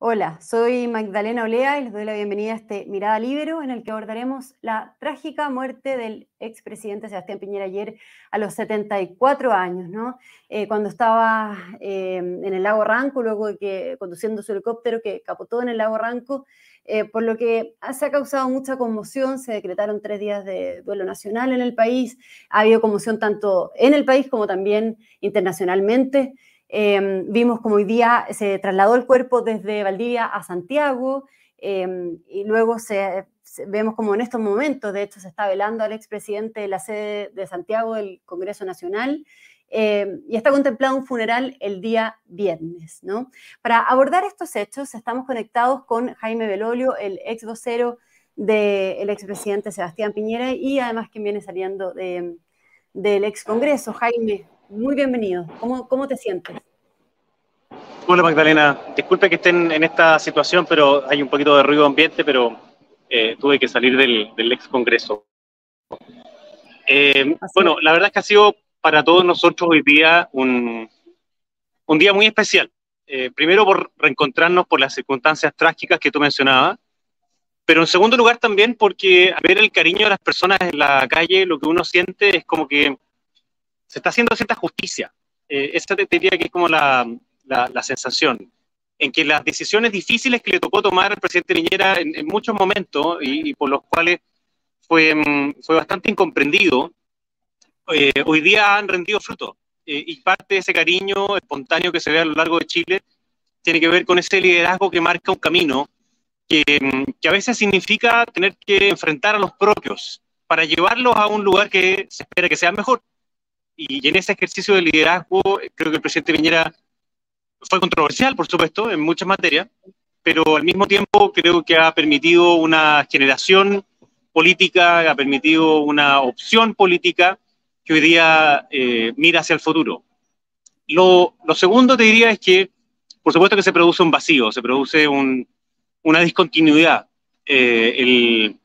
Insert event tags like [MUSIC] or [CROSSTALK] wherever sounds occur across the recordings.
Hola, soy Magdalena Olea y les doy la bienvenida a este Mirada Libero en el que abordaremos la trágica muerte del expresidente Sebastián Piñera ayer a los 74 años, ¿no? Eh, cuando estaba eh, en el lago Ranco, luego de que conduciendo su helicóptero que capotó en el lago Ranco, eh, por lo que se ha causado mucha conmoción, se decretaron tres días de duelo nacional en el país, ha habido conmoción tanto en el país como también internacionalmente. Em, vimos como hoy día se trasladó el cuerpo desde Valdivia a Santiago em, y luego vemos como en estos momentos, de hecho, se está velando al expresidente de la sede de Santiago del Congreso Nacional em, y está contemplado un funeral el día viernes. ¿no? Para abordar estos hechos, estamos conectados con Jaime Belolio, el ex vocero del expresidente Sebastián Piñera y además quien viene saliendo del ex Congreso. Jaime, muy bienvenido. ¿Cómo, cómo te sientes? Hola Magdalena, disculpe que estén en esta situación, pero hay un poquito de ruido ambiente, pero eh, tuve que salir del, ex Congreso. Eh, bueno, la verdad es que ha sido para todos nosotros hoy día un, un día muy especial. Eh, primero por reencontrarnos por las circunstancias trágicas que tú mencionabas, pero en segundo lugar también porque ver el cariño de las personas en la calle, lo que uno siente es como que se está haciendo cierta justicia. Eh, esa te diría que es como la, la, sensación, en que las decisiones difíciles que le tocó tomar al presidente Piñera en, muchos momentos y, por los cuales fue, mm, fue bastante incomprendido, eh, hoy día han rendido fruto. Eh, y parte de ese cariño espontáneo que se ve a lo largo de Chile tiene que ver con ese liderazgo que marca un camino que, mm, que a veces significa tener que enfrentar a los propios para llevarlos a un lugar que se espera que sea mejor. Y en ese ejercicio de liderazgo, creo que el presidente Piñera fue controversial, por supuesto, en muchas materias, pero al mismo tiempo creo que ha permitido una generación política, ha permitido una opción política que hoy día eh, mira hacia el futuro. Lo, lo, segundo te diría es que, por supuesto que se produce un vacío, se produce un, una discontinuidad. Eh, el,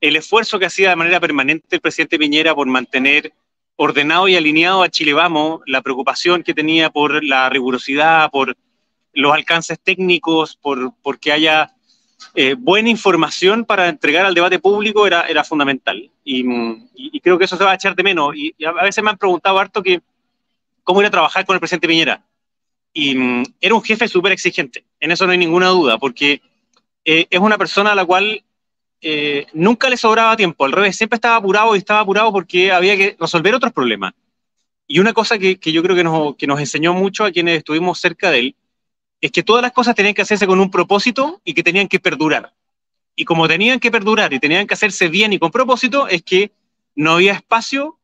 el esfuerzo que hacía de manera permanente el presidente Piñera por mantener ordenado y alineado a Chile Vamos, la preocupación que tenía por la rigurosidad, por los alcances técnicos, por, que haya eh, buena información para entregar al debate público era, fundamental. Y, creo que eso se va a echar de menos. Y, a veces me han preguntado harto que cómo era trabajar con el presidente Piñera. Y mm, era un jefe súper exigente, en eso no hay ninguna duda, porque eh, es una persona a la cual eh, nunca le sobraba tiempo, al revés, siempre estaba apurado y estaba apurado porque había que resolver otros problemas. Y una cosa que, yo creo que nos, que nos enseñó mucho a quienes estuvimos cerca de él, es que todas las cosas tenían que hacerse con un propósito y que tenían que perdurar. Y como tenían que perdurar y tenían que hacerse bien y con propósito, es que no había espacio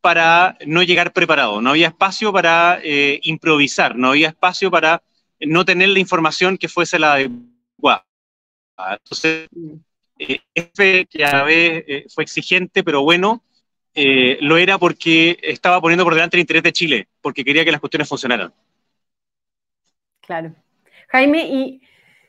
para no llegar preparado, no había espacio para eh, improvisar, no había espacio para no tener la información que fuese la adecuada. Entonces, este que a veces eh, fue exigente, pero bueno, eh, lo era porque estaba poniendo por delante el interés de Chile, porque quería que las cuestiones funcionaran. Claro. Jaime, y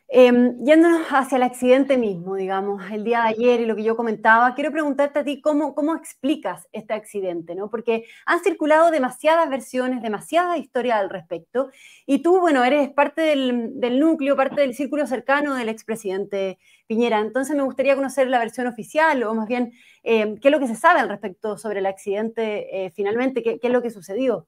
Em, yéndonos hacia el accidente mismo, digamos, el día de ayer y lo que yo comentaba, quiero preguntarte a ti cómo, cómo explicas este accidente, ¿no? Porque han circulado demasiadas versiones, demasiada historia al respecto, y tú, bueno, eres parte del, núcleo, parte del círculo cercano del expresidente Piñera, entonces me gustaría conocer la versión oficial, o más bien, em, qué es lo que se sabe al respecto sobre el accidente eh, finalmente, qué, qué es lo que sucedió.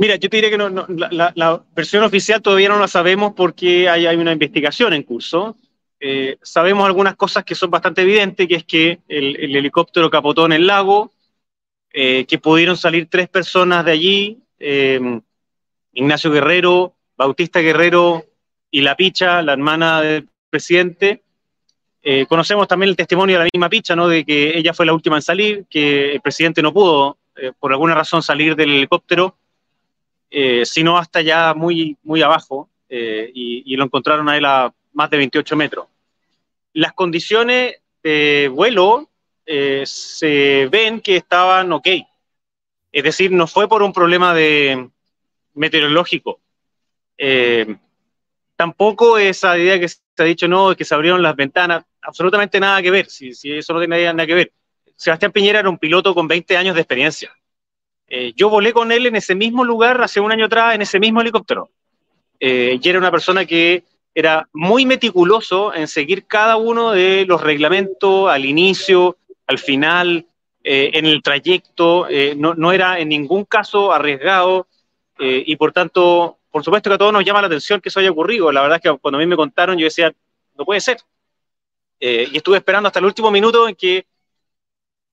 Mira, yo te diría que no, la, versión oficial todavía no la sabemos porque hay, hay una investigación en curso. Eh, sabemos algunas cosas que son bastante evidentes, que es que el, helicóptero capotó en el lago, eh, que pudieron salir tres personas de allí, eh, Ignacio Guerrero, Bautista Guerrero y La Picha, la hermana del presidente. conocemos también el testimonio de la misma Picha, ¿no? de que ella fue la última en salir, que el presidente no pudo, por alguna razón, salir del helicóptero eh, sino hasta ya muy, muy abajo, eh, y, lo encontraron a él a más de 28 metros. Las condiciones de vuelo eh, se ven que estaban ok, es decir, no fue por un problema de meteorológico. tampoco esa idea que se ha dicho, no, que se abrieron las ventanas, absolutamente nada que ver, si, si eso no tiene nada que ver. Sebastián Piñera era un piloto con 20 años de experiencia Eh, yo volé con él en ese mismo lugar hace un año atrás, en ese mismo helicóptero. Eh, y era una persona que era muy meticuloso en seguir cada uno de los reglamentos al inicio, al final, eh, en el trayecto, no, no, era en ningún caso arriesgado y por tanto, por supuesto que a todos nos llama la atención que eso haya ocurrido. La verdad es que cuando a mí me contaron yo decía, no puede ser. y estuve esperando hasta el último minuto en que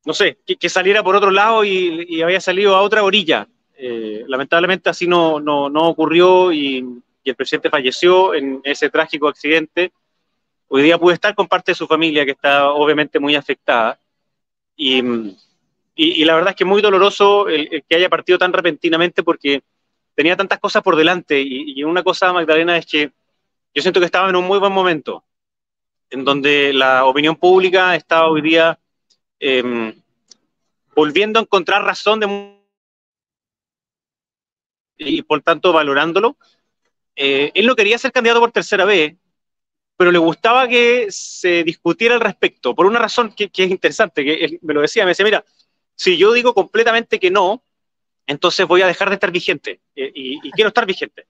no sé, que, saliera por otro lado y, había salido a otra orilla. Eh, lamentablemente así no, no, ocurrió y, el presidente falleció en ese trágico accidente. Hoy día pude estar con parte de su familia que está obviamente muy afectada y, la verdad es que muy doloroso que haya partido tan repentinamente porque tenía tantas cosas por delante y, una cosa, Magdalena, es que yo siento que estaba en un muy buen momento, en donde la opinión pública está hoy día Em, volviendo a encontrar razón de y por tanto valorándolo. Eh, él no quería ser candidato por tercera vez, pero le gustaba que se discutiera al respecto, por una razón que, es interesante, que él me lo decía, me decía, mira, si yo digo completamente que no, entonces voy a dejar de estar vigente eh, y, quiero estar vigente.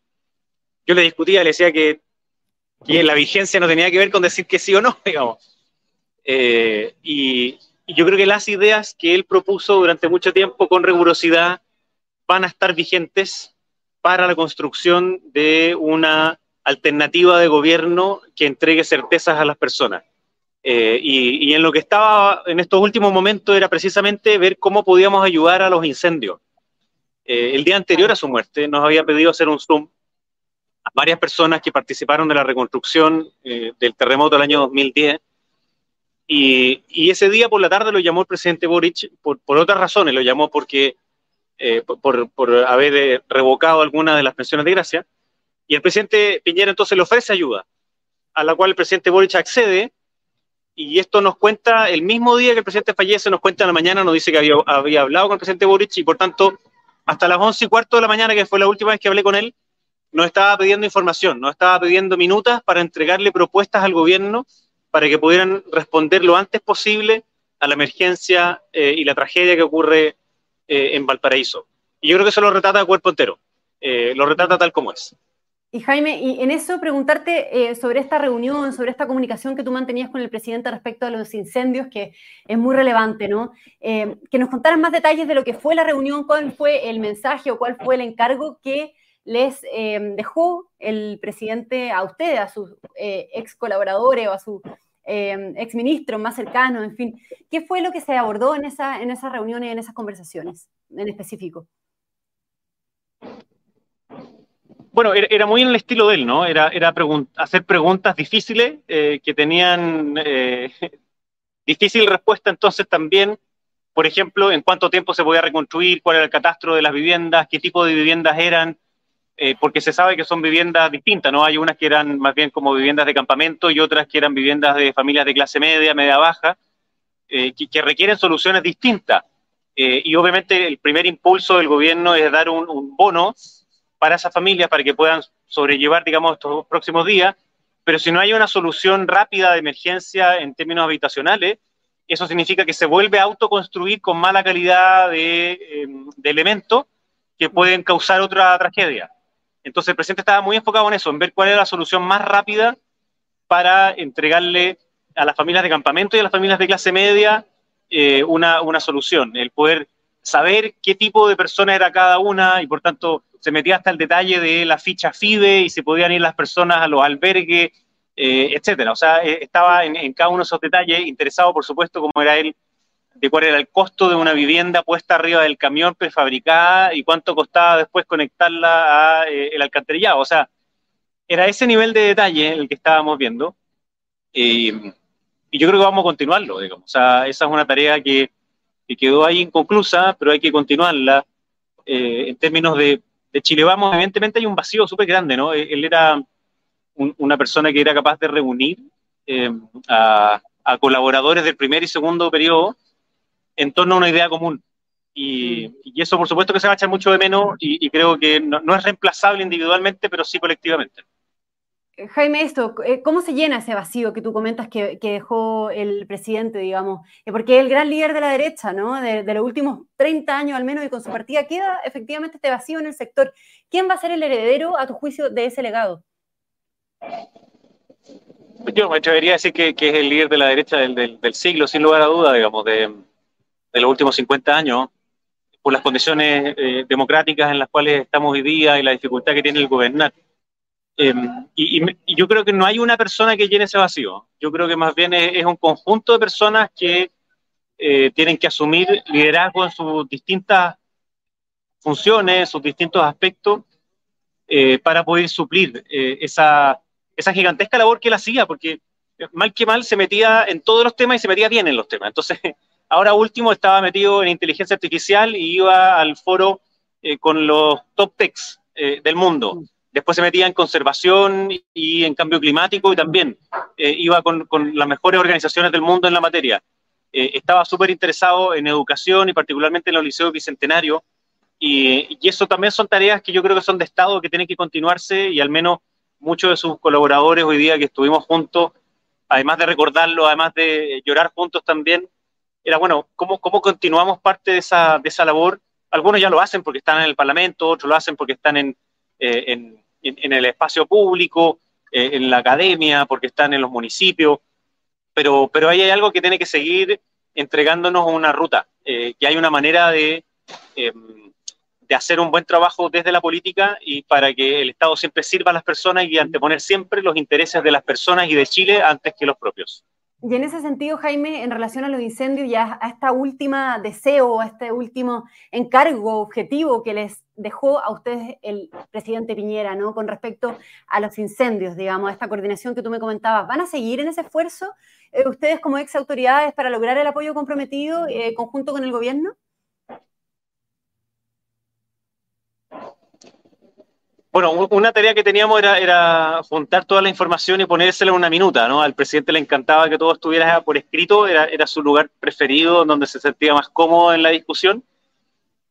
Yo le discutía, le decía que, que, la vigencia no tenía que ver con decir que sí o no, [LAUGHS] digamos. Eh, y, y yo creo que las ideas que él propuso durante mucho tiempo con rigurosidad van a estar vigentes para la construcción de una alternativa de gobierno que entregue certezas a las personas. Eh, y, en lo que estaba en estos últimos momentos era precisamente ver cómo podíamos ayudar a los incendios. Eh, el día anterior a su muerte nos había pedido hacer un Zoom a varias personas que participaron de la reconstrucción eh, del terremoto del año 2010 y, ese día por la tarde lo llamó el presidente Boric por, otras razones, lo llamó porque eh, por, por, haber eh, revocado algunas de las pensiones de gracia. Y el presidente Piñera entonces le ofrece ayuda, a la cual el presidente Boric accede. Y esto nos cuenta, el mismo día que el presidente fallece, nos cuenta en la mañana, nos dice que había, había hablado con el presidente Boric y por tanto, hasta las once y cuarto de la mañana, que fue la última vez que hablé con él, nos estaba pidiendo información, nos estaba pidiendo minutas para entregarle propuestas al gobierno para que pudieran responder lo antes posible a la emergencia eh, y la tragedia que ocurre eh, en Valparaíso. Y yo creo que eso lo retrata a cuerpo entero, eh, lo retrata tal como es. Y Jaime, y en eso preguntarte sobre esta reunión, sobre esta comunicación que tú mantenías con el presidente respecto a los incendios, que es muy relevante, ¿no? que nos contaras más detalles de lo que fue la reunión, cuál fue el mensaje o cuál fue el encargo que les dejó el presidente a ustedes, a sus ex colaboradores o a sus eh, exministros más cercanos, en fin. ¿Qué fue lo que se abordó en, esa, en esas reuniones, en esas conversaciones en específico? Bueno, era, muy en el estilo de él, ¿no? Era, era hacer preguntas difíciles eh, que tenían eh, [LAUGHS] difícil respuesta entonces también, por ejemplo, en cuánto tiempo se podía reconstruir, cuál era el catastro de las viviendas, qué tipo de viviendas eran, eh, porque se sabe que son viviendas distintas, ¿no? Hay unas que eran más bien como viviendas de campamento y otras que eran viviendas de familias de clase media, media baja, eh, que, requieren soluciones distintas. Eh, y obviamente el primer impulso del gobierno es dar un, bono para esas familias para que puedan sobrellevar, digamos, estos próximos días, pero si no hay una solución rápida de emergencia en términos habitacionales, eso significa que se vuelve a autoconstruir con mala calidad de, de elementos que pueden causar otra tragedia. Entonces el presidente estaba muy enfocado en eso, en ver cuál era la solución más rápida para entregarle a las familias de campamento y a las familias de clase media eh, una, una, solución, el poder saber qué tipo de persona era cada una y por tanto se metía hasta el detalle de la ficha FIDE y se podían ir las personas a los albergues, eh, etcétera. O sea, eh, estaba en, en, cada uno de esos detalles, interesado por supuesto como era él de cuál era el costo de una vivienda puesta arriba del camión prefabricada y cuánto costaba después conectarla al eh, alcantarillado. O sea, era ese nivel de detalle el que estábamos viendo. y yo creo que vamos a continuarlo, digamos. O sea, esa es una tarea que, quedó ahí inconclusa, pero hay que continuarla. Eh, en términos de, Chile Vamos, evidentemente hay un vacío súper grande, ¿no? Él era una persona que era capaz de reunir eh, a, a colaboradores del primer y segundo periodo en torno a una idea común. Y, eso, por supuesto, que se va a echar mucho de menos y, creo que no, es reemplazable individualmente, pero sí colectivamente. Jaime, esto, eh, ¿cómo se llena ese vacío que tú comentas que, dejó el presidente, digamos? Eh, porque es el gran líder de la derecha, ¿no? De, los últimos 30 años al menos y con su partida queda efectivamente este vacío en el sector. ¿Quién va a ser el heredero, a tu juicio, de ese legado? Yo me atrevería a decir que, es el líder de la derecha del, siglo, sin lugar a duda, digamos, de, los últimos 50 años, por las condiciones eh, democráticas en las cuales estamos hoy día y la dificultad que tiene el gobernar. Em, y, yo creo que no hay una persona que llene ese vacío. Yo creo que más bien es, un conjunto de personas que eh, tienen que asumir liderazgo en sus distintas funciones, sus distintos aspectos, eh, para poder suplir eh, esa, esa gigantesca labor que él hacía, porque mal que mal se metía en todos los temas y se metía bien en los temas. Entonces, ahora último estaba metido en inteligencia artificial y iba al foro con los top techs del mundo después se metía en conservación y en cambio climático y también eh, iba con, las mejores organizaciones del mundo en la materia. Eh, estaba súper interesado en educación y particularmente en los liceos bicentenarios y, y, eso también son tareas que yo creo que son de Estado que tienen que continuarse y al menos muchos de sus colaboradores hoy día que estuvimos juntos, además de recordarlo, además de llorar juntos también, era bueno, ¿cómo, cómo continuamos parte de esa, de esa labor? Algunos ya lo hacen porque están en el Parlamento, otros lo hacen porque están en, eh, en el espacio público, eh, en la academia, porque están en los municipios, pero, pero ahí hay algo que tiene que seguir entregándonos una ruta, eh, que hay una manera de, em, de hacer un buen trabajo desde la política y para que el Estado siempre sirva a las personas y anteponer siempre los intereses de las personas y de Chile antes que los propios. Y en ese sentido, Jaime, en relación a los incendios y a, esta última deseo, a este último encargo, objetivo que les dejó a ustedes el presidente Piñera, ¿no? Con respecto a los incendios, digamos, a esta coordinación que tú me comentabas, ¿van a seguir en ese esfuerzo eh, ustedes como ex autoridades para lograr el apoyo comprometido eh, conjunto con el gobierno? Bueno, una tarea que teníamos era, juntar toda la información y ponérsela en una minuta, ¿no? Al presidente le encantaba que todo estuviera por escrito, era, su lugar preferido, donde se sentía más cómodo en la discusión.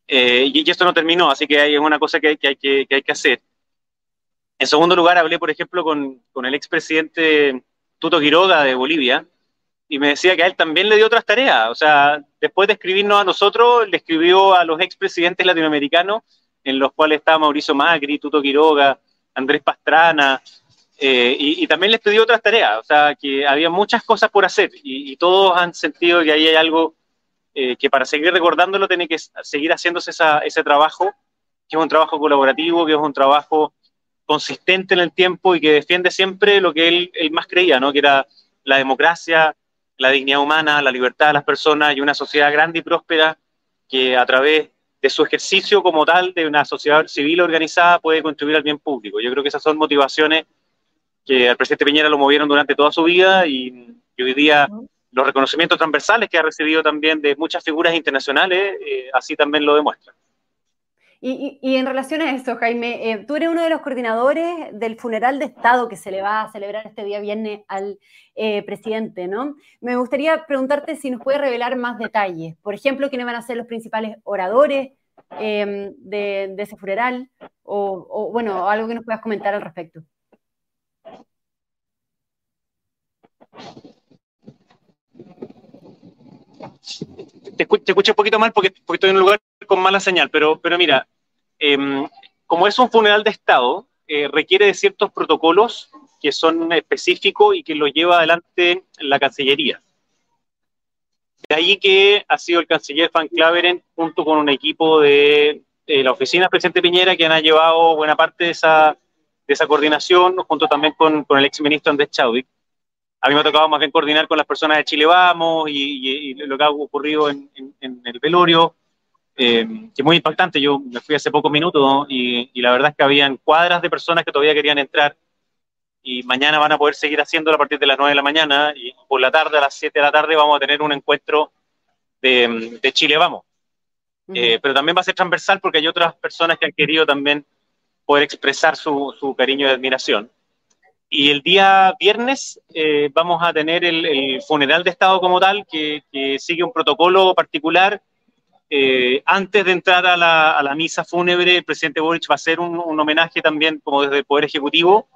Eh, y, esto no terminó, así que hay una cosa que hay que, hay que, hacer. En segundo lugar, hablé, por ejemplo, con, con el expresidente Tuto Quiroga de Bolivia, y me decía que a él también le dio otras tareas. O sea, después de escribirnos a nosotros, le escribió a los expresidentes latinoamericanos en los cuales estaba Mauricio Macri, Tuto Quiroga, Andrés Pastrana, eh, y, también les pidió otras tareas, o sea, que había muchas cosas por hacer y, todos han sentido que ahí hay algo eh, que para seguir recordándolo tiene que seguir haciéndose ese trabajo, que es un trabajo colaborativo, que es un trabajo consistente en el tiempo y que defiende siempre lo que él, él más creía, ¿no? que era la democracia, la dignidad humana, la libertad de las personas y una sociedad grande y próspera que a través de su ejercicio como tal de una sociedad civil organizada puede contribuir al bien público. Yo creo que esas son motivaciones que al presidente Piñera lo movieron durante toda su vida y, hoy día los reconocimientos transversales que ha recibido también de muchas figuras internacionales eh, así también lo demuestran. Y, en relación a esto, Jaime, eh, tú eres uno de los coordinadores del funeral de Estado que se le va a celebrar este día viernes al eh, presidente, ¿no? Me gustaría preguntarte si nos puede revelar más detalles. Por ejemplo, quiénes van a ser los principales oradores em, de, ese funeral, o, bueno, algo que nos puedas comentar al respecto. Te, escucho un poquito mal porque, porque, estoy en un lugar con mala señal, pero, pero mira, Em, como es un funeral de Estado, eh, requiere de ciertos protocolos que son específicos y que lo lleva adelante la Cancillería. De ahí que ha sido el canciller Van Claveren, junto con un equipo de, la oficina del presidente Piñera, que han llevado buena parte de esa, de esa coordinación, junto también con, con el exministro Andrés Chaudic. A mí me ha tocado más bien coordinar con las personas de Chile Vamos y, lo que ha ocurrido en, en el velorio eh, que muy impactante. Yo me fui hace pocos minutos y, la verdad es que habían cuadras de personas que todavía querían entrar y mañana van a poder seguir haciéndolo a partir de las 9 de la mañana y por la tarde, a las 7 de la tarde, vamos a tener un encuentro de, Chile Vamos. Eh, pero también va a ser transversal porque hay otras personas que han querido también poder expresar su, cariño y admiración. Y el día viernes eh, vamos a tener el, funeral de Estado como tal, que, que sigue un protocolo particular eh, antes de entrar a la, misa fúnebre, el presidente Boric va a hacer un, homenaje también como desde el Poder Ejecutivo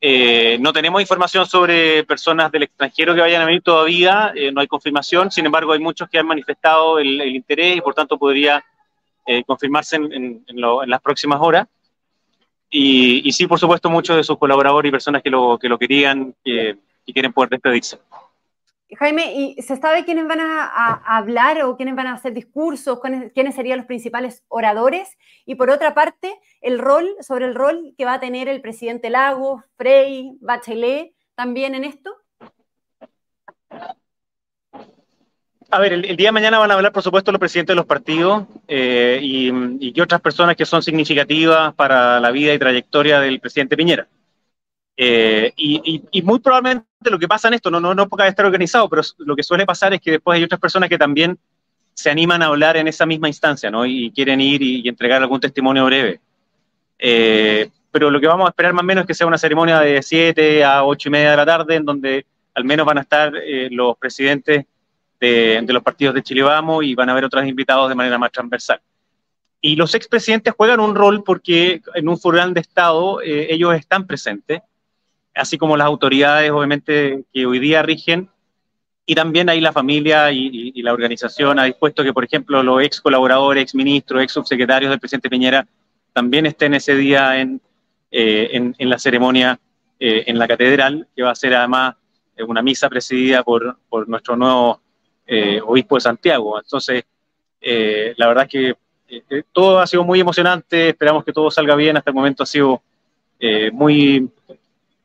Eh, no tenemos información sobre personas del extranjero que vayan a venir todavía, eh, no hay confirmación, sin embargo hay muchos que han manifestado el, interés y por tanto podría eh, confirmarse en, las próximas horas. Y, sí, por supuesto, muchos de sus colaboradores y personas que lo, que lo querían y quieren poder despedirse. Jaime, ¿y se sabe quiénes van a, hablar o quiénes van a hacer discursos, quiénes serían los principales oradores? Y por otra parte, el rol, sobre el rol que va a tener el presidente Lago, Frey, Bachelet, también en esto. A ver, el, día de mañana van a hablar, por supuesto, los presidentes de los partidos eh, y, y otras personas que son significativas para la vida y trayectoria del presidente Piñera. Eh, y, muy probablemente lo que pasa en esto, no, no, no porque estar organizado, pero lo que suele pasar es que después hay otras personas que también se animan a hablar en esa misma instancia, ¿no? Y quieren ir y, entregar algún testimonio breve. Eh, pero lo que vamos a esperar más o menos es que sea una ceremonia de 7 a 8 y media de la tarde, en donde al menos van a estar eh, los presidentes de, los partidos de Chile Vamos y van a haber otros invitados de manera más transversal. Y los expresidentes juegan un rol porque en un furgón de Estado ellos están presentes así como las autoridades, obviamente, que hoy día rigen, y también ahí la familia y, la organización ha dispuesto que, por ejemplo, los ex colaboradores, ex ministros, ex subsecretarios del presidente Piñera también estén ese día en, eh, la ceremonia eh, en la catedral, que va a ser además eh, una misa presidida por nuestro nuevo obispo de Santiago. Entonces, la verdad es que todo ha sido muy emocionante, esperamos que todo salga bien, hasta el momento ha sido muy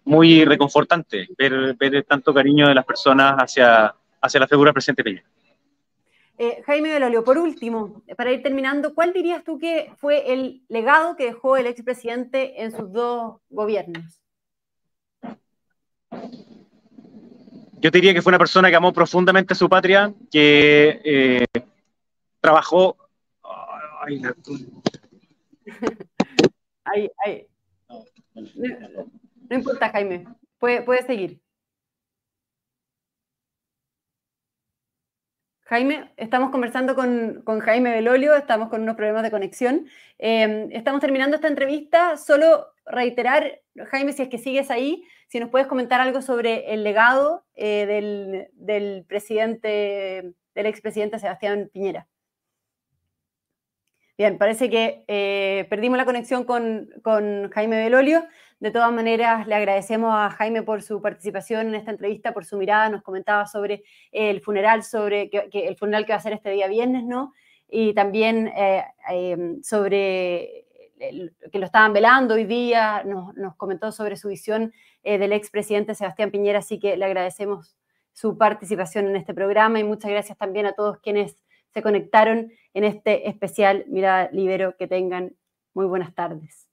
muy reconfortante ver, ver tanto cariño de las personas hacia, hacia la figura del presidente Peña. Eh, Jaime Belolio, por último, para ir terminando, ¿cuál dirías tú que fue el legado que dejó el expresidente en sus dos gobiernos? Yo diría que fue una persona que amó profundamente a su patria, que eh, trabajó. Ay, [LAUGHS] ay, ay. No importa, Jaime. Puede, seguir. Jaime, estamos conversando con, Jaime Belolio, estamos con unos problemas de conexión. Em, estamos terminando esta entrevista. Solo reiterar, Jaime, si es que sigues ahí, si nos puedes comentar algo sobre el legado eh, del, del, presidente, del expresidente Sebastián Piñera. Bien, parece que eh, perdimos la conexión con, con, Jaime Belolio. De todas maneras, le agradecemos a Jaime por su participación en esta entrevista, por su mirada. Nos comentaba sobre el funeral, sobre que, el funeral que va a ser este día viernes, ¿no? Y también eh, em, sobre que lo estaban velando hoy día. Nos, comentó sobre su visión eh, del expresidente Sebastián Piñera. Así que le agradecemos su participación en este programa y muchas gracias también a todos quienes se conectaron en este especial Mirada Libero. Que tengan muy buenas tardes.